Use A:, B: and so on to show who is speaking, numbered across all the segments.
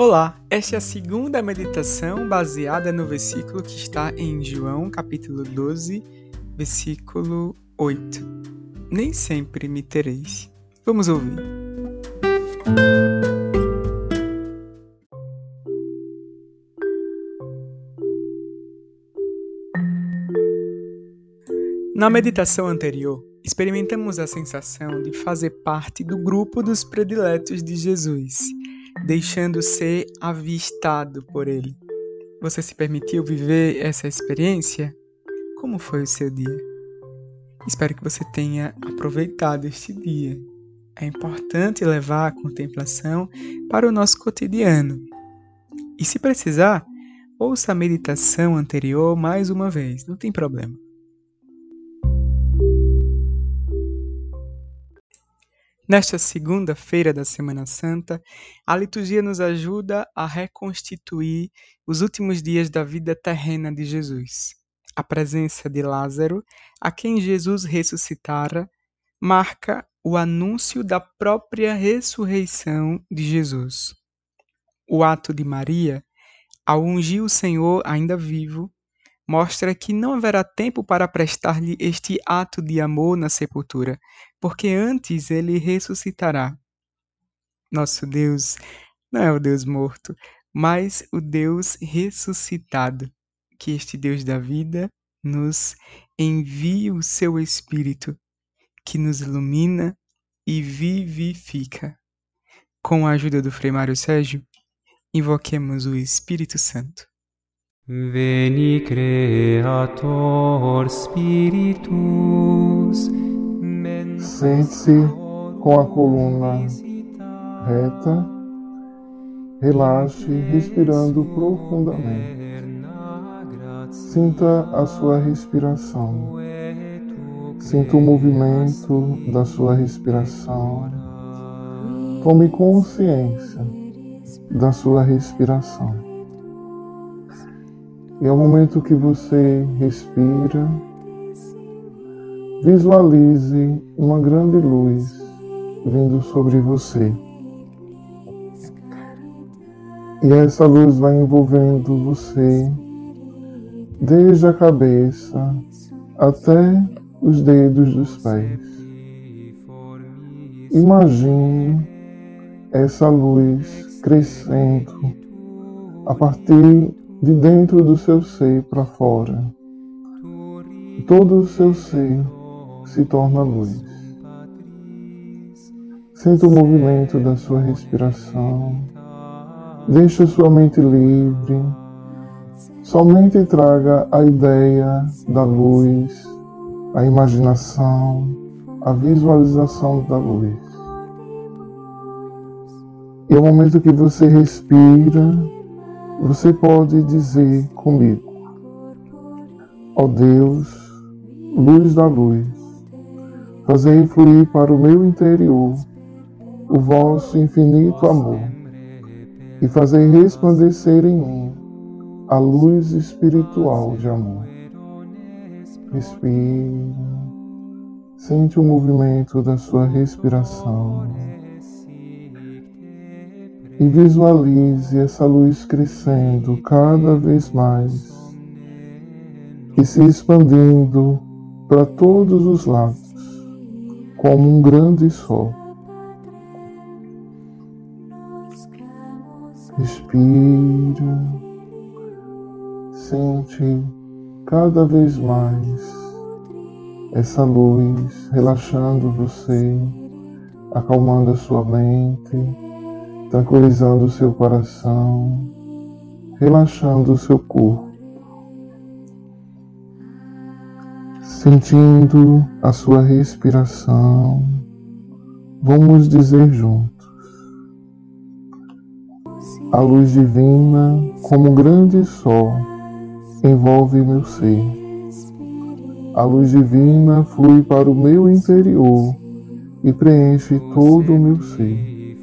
A: Olá, esta é a segunda meditação baseada no versículo que está em João, capítulo 12, versículo 8. Nem sempre me tereis. Vamos ouvir. Na meditação anterior, experimentamos a sensação de fazer parte do grupo dos prediletos de Jesus deixando ser avistado por ele. Você se permitiu viver essa experiência? Como foi o seu dia? Espero que você tenha aproveitado este dia. É importante levar a contemplação para o nosso cotidiano. E se precisar, ouça a meditação anterior mais uma vez, não tem problema. Nesta segunda-feira da Semana Santa, a liturgia nos ajuda a reconstituir os últimos dias da vida terrena de Jesus. A presença de Lázaro, a quem Jesus ressuscitara, marca o anúncio da própria ressurreição de Jesus. O ato de Maria, ao ungir o Senhor ainda vivo, mostra que não haverá tempo para prestar-lhe este ato de amor na sepultura, porque antes ele ressuscitará. Nosso Deus não é o Deus morto, mas o Deus ressuscitado. Que este Deus da vida nos envie o seu Espírito, que nos ilumina e vivifica. Com a ajuda do Frei Mário Sérgio, invoquemos o Espírito Santo.
B: Veni Creator Spiritus
C: Sente-se com a coluna reta, relaxe, respirando profundamente. Sinta a sua respiração. Sinta o movimento da sua respiração. Tome consciência da sua respiração. E ao momento que você respira, Visualize uma grande luz vindo sobre você. E essa luz vai envolvendo você desde a cabeça até os dedos dos pés. Imagine essa luz crescendo a partir de dentro do seu ser para fora. Todo o seu ser se torna luz. Sinta o movimento da sua respiração. Deixe sua mente livre. Somente traga a ideia da luz, a imaginação, a visualização da luz. E ao momento que você respira, você pode dizer comigo: Ó oh Deus, luz da luz, Fazei fluir para o meu interior o vosso infinito amor e fazei resplandecer em mim a luz espiritual de amor. Respire, sente o movimento da sua respiração e visualize essa luz crescendo cada vez mais e se expandindo para todos os lados como um grande sol. Respira, sente cada vez mais essa luz relaxando você, acalmando a sua mente, tranquilizando o seu coração, relaxando o seu corpo. Sentindo a sua respiração, vamos dizer juntos. A luz divina, como um grande sol, envolve meu ser. A luz divina flui para o meu interior e preenche todo o meu ser.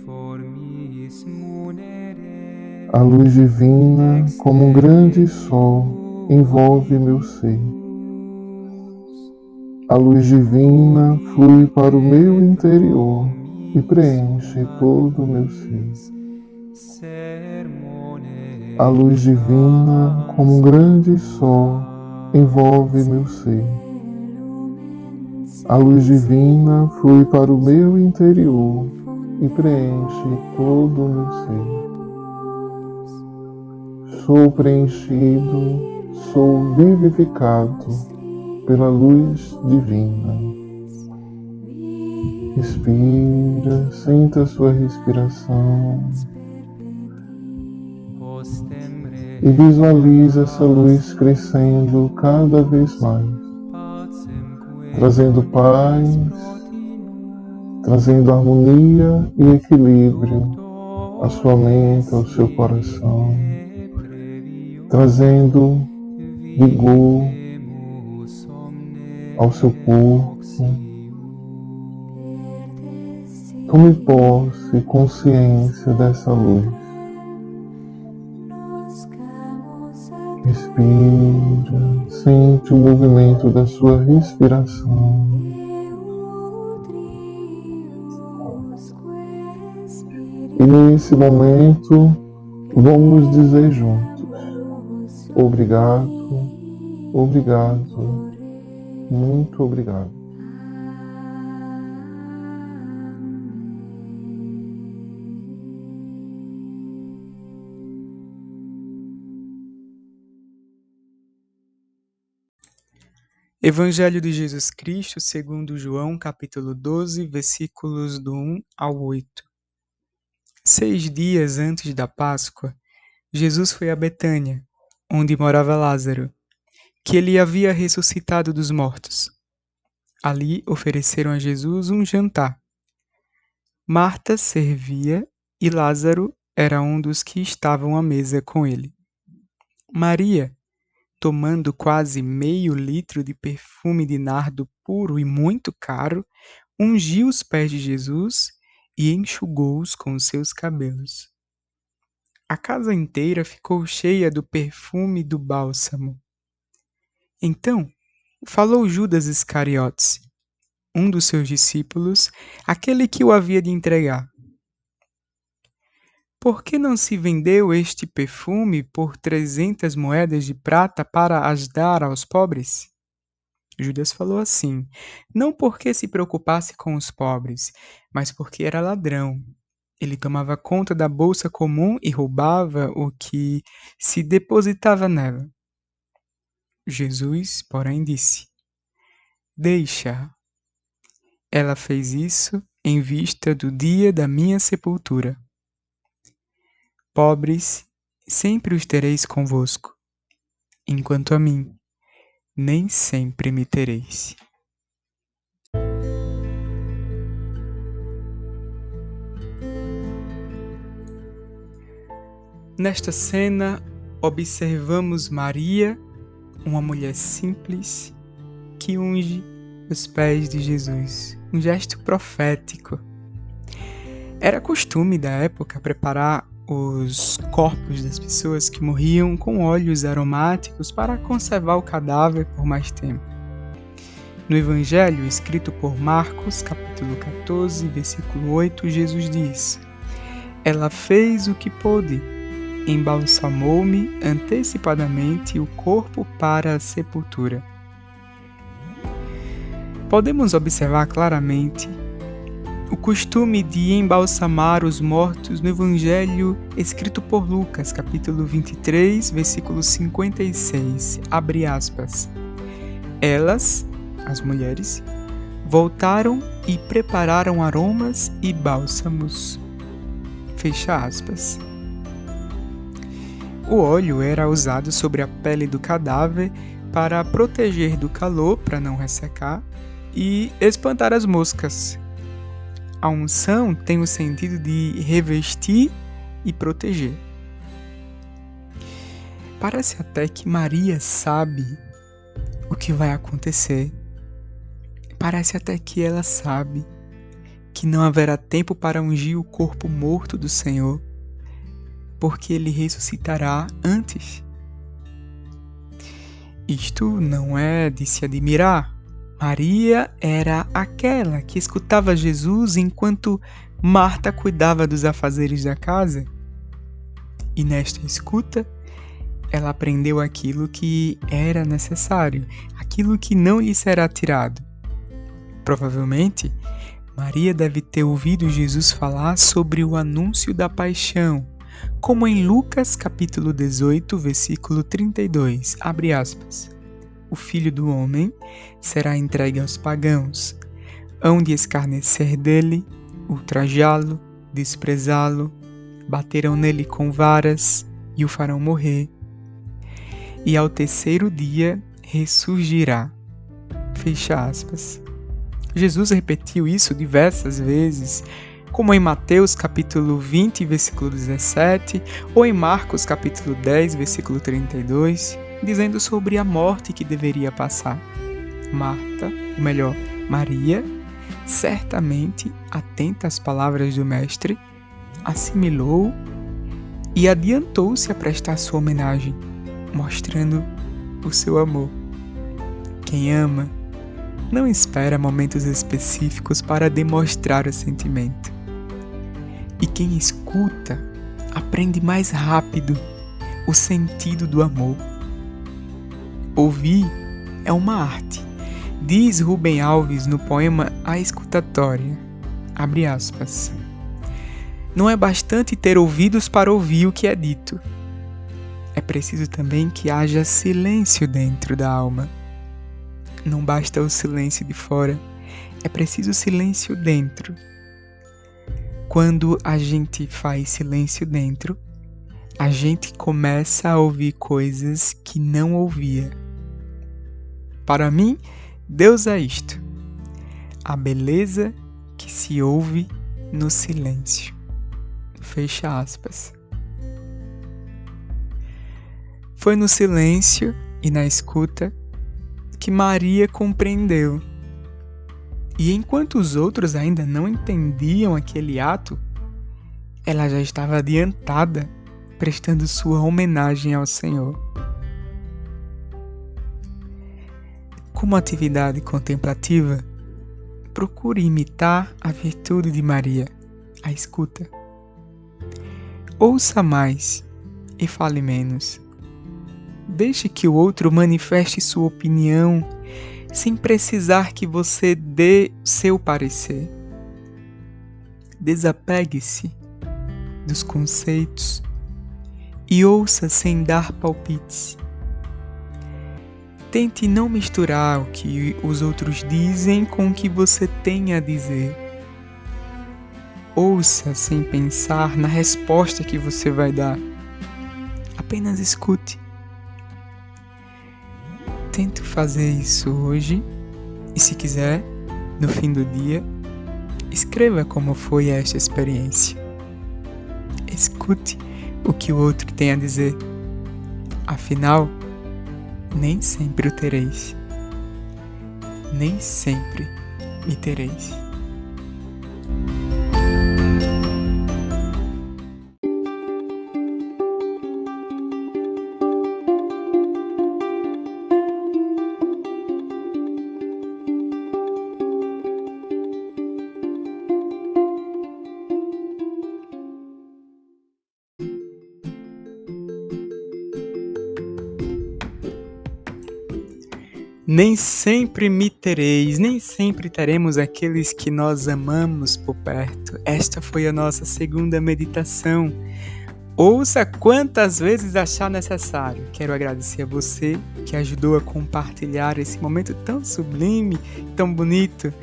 C: A luz divina, como um grande sol, envolve meu ser. A luz divina flui para o meu interior e preenche todo o meu ser. A luz divina, como um grande sol, envolve meu ser. A luz divina flui para o meu interior e preenche todo o meu ser. Sou preenchido, sou vivificado pela luz divina. Respira, sinta a sua respiração. E visualize essa luz crescendo cada vez mais, trazendo paz, trazendo harmonia e equilíbrio à sua mente, ao seu coração, trazendo vigor ao seu corpo. Tome posse e consciência dessa luz. Respira, sente o movimento da sua respiração. E nesse momento, vamos dizer juntos: Obrigado, obrigado, muito obrigado.
A: Evangelho de Jesus Cristo, segundo João, capítulo 12, versículos do 1 ao 8. Seis dias antes da Páscoa, Jesus foi a Betânia, onde morava Lázaro, que ele havia ressuscitado dos mortos. Ali ofereceram a Jesus um jantar. Marta servia e Lázaro era um dos que estavam à mesa com ele. Maria, tomando quase meio litro de perfume de nardo puro e muito caro, ungiu os pés de Jesus e enxugou-os com seus cabelos. A casa inteira ficou cheia do perfume do bálsamo. Então falou Judas Iscariotes, um dos seus discípulos, aquele que o havia de entregar. Por que não se vendeu este perfume por trezentas moedas de prata para as dar aos pobres? Judas falou assim, não porque se preocupasse com os pobres, mas porque era ladrão. Ele tomava conta da bolsa comum e roubava o que se depositava nela. Jesus, porém, disse: Deixa. Ela fez isso em vista do dia da minha sepultura. Pobres, sempre os tereis convosco, enquanto a mim, nem sempre me tereis. Nesta cena, observamos Maria, uma mulher simples, que unge os pés de Jesus, um gesto profético. Era costume da época preparar os corpos das pessoas que morriam com óleos aromáticos para conservar o cadáver por mais tempo. No Evangelho escrito por Marcos, capítulo 14, versículo 8, Jesus diz: Ela fez o que pôde, embalsamou-me antecipadamente o corpo para a sepultura. Podemos observar claramente o costume de embalsamar os mortos no Evangelho escrito por Lucas, capítulo 23, versículo 56, abre aspas. Elas, as mulheres, voltaram e prepararam aromas e bálsamos. Fecha aspas. O óleo era usado sobre a pele do cadáver para proteger do calor, para não ressecar, e espantar as moscas, a unção tem o sentido de revestir e proteger. Parece até que Maria sabe o que vai acontecer. Parece até que ela sabe que não haverá tempo para ungir o corpo morto do Senhor, porque ele ressuscitará antes. Isto não é de se admirar, Maria era aquela que escutava Jesus enquanto Marta cuidava dos afazeres da casa. E nesta escuta, ela aprendeu aquilo que era necessário, aquilo que não lhe será tirado. Provavelmente, Maria deve ter ouvido Jesus falar sobre o anúncio da paixão, como em Lucas capítulo 18, versículo 32, abre aspas. O filho do homem será entregue aos pagãos, hão de escarnecer dele, ultrajá-lo, desprezá-lo, baterão nele com varas e o farão morrer. E ao terceiro dia ressurgirá. Fecha aspas. Jesus repetiu isso diversas vezes, como em Mateus capítulo 20, versículo 17, ou em Marcos capítulo 10, versículo 32, dizendo sobre a morte que deveria passar. Marta, ou melhor, Maria, certamente atenta às palavras do mestre, assimilou e adiantou-se a prestar sua homenagem, mostrando o seu amor. Quem ama não espera momentos específicos para demonstrar o sentimento. Quem escuta aprende mais rápido o sentido do amor. Ouvir é uma arte, diz Rubem Alves no poema A Escutatória. Abre aspas. Não é bastante ter ouvidos para ouvir o que é dito. É preciso também que haja silêncio dentro da alma não basta o silêncio de fora, é preciso silêncio dentro. Quando a gente faz silêncio dentro, a gente começa a ouvir coisas que não ouvia. Para mim, Deus é isto: a beleza que se ouve no silêncio. Fecha aspas. Foi no silêncio e na escuta que Maria compreendeu. E enquanto os outros ainda não entendiam aquele ato, ela já estava adiantada, prestando sua homenagem ao Senhor. Como atividade contemplativa, procure imitar a virtude de Maria, a escuta. Ouça mais e fale menos. Deixe que o outro manifeste sua opinião sem precisar que você dê seu parecer. Desapegue-se dos conceitos e ouça sem dar palpites. Tente não misturar o que os outros dizem com o que você tem a dizer. Ouça sem pensar na resposta que você vai dar. Apenas escute tento fazer isso hoje e, se quiser, no fim do dia, escreva como foi esta experiência. Escute o que o outro tem a dizer. Afinal, nem sempre o tereis. Nem sempre me tereis. Nem sempre me tereis, nem sempre teremos aqueles que nós amamos por perto. Esta foi a nossa segunda meditação. Ouça quantas vezes achar necessário. Quero agradecer a você que ajudou a compartilhar esse momento tão sublime, tão bonito.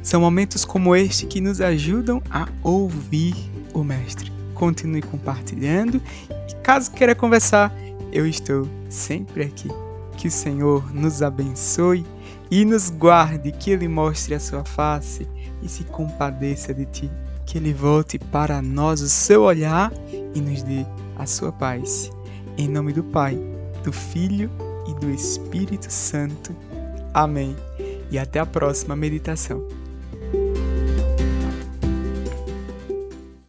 A: São momentos como este que nos ajudam a ouvir o Mestre. Continue compartilhando e caso queira conversar, eu estou sempre aqui. Que o Senhor nos abençoe e nos guarde, que Ele mostre a sua face e se compadeça de ti. Que Ele volte para nós o seu olhar e nos dê a sua paz. Em nome do Pai, do Filho e do Espírito Santo. Amém. E até a próxima meditação.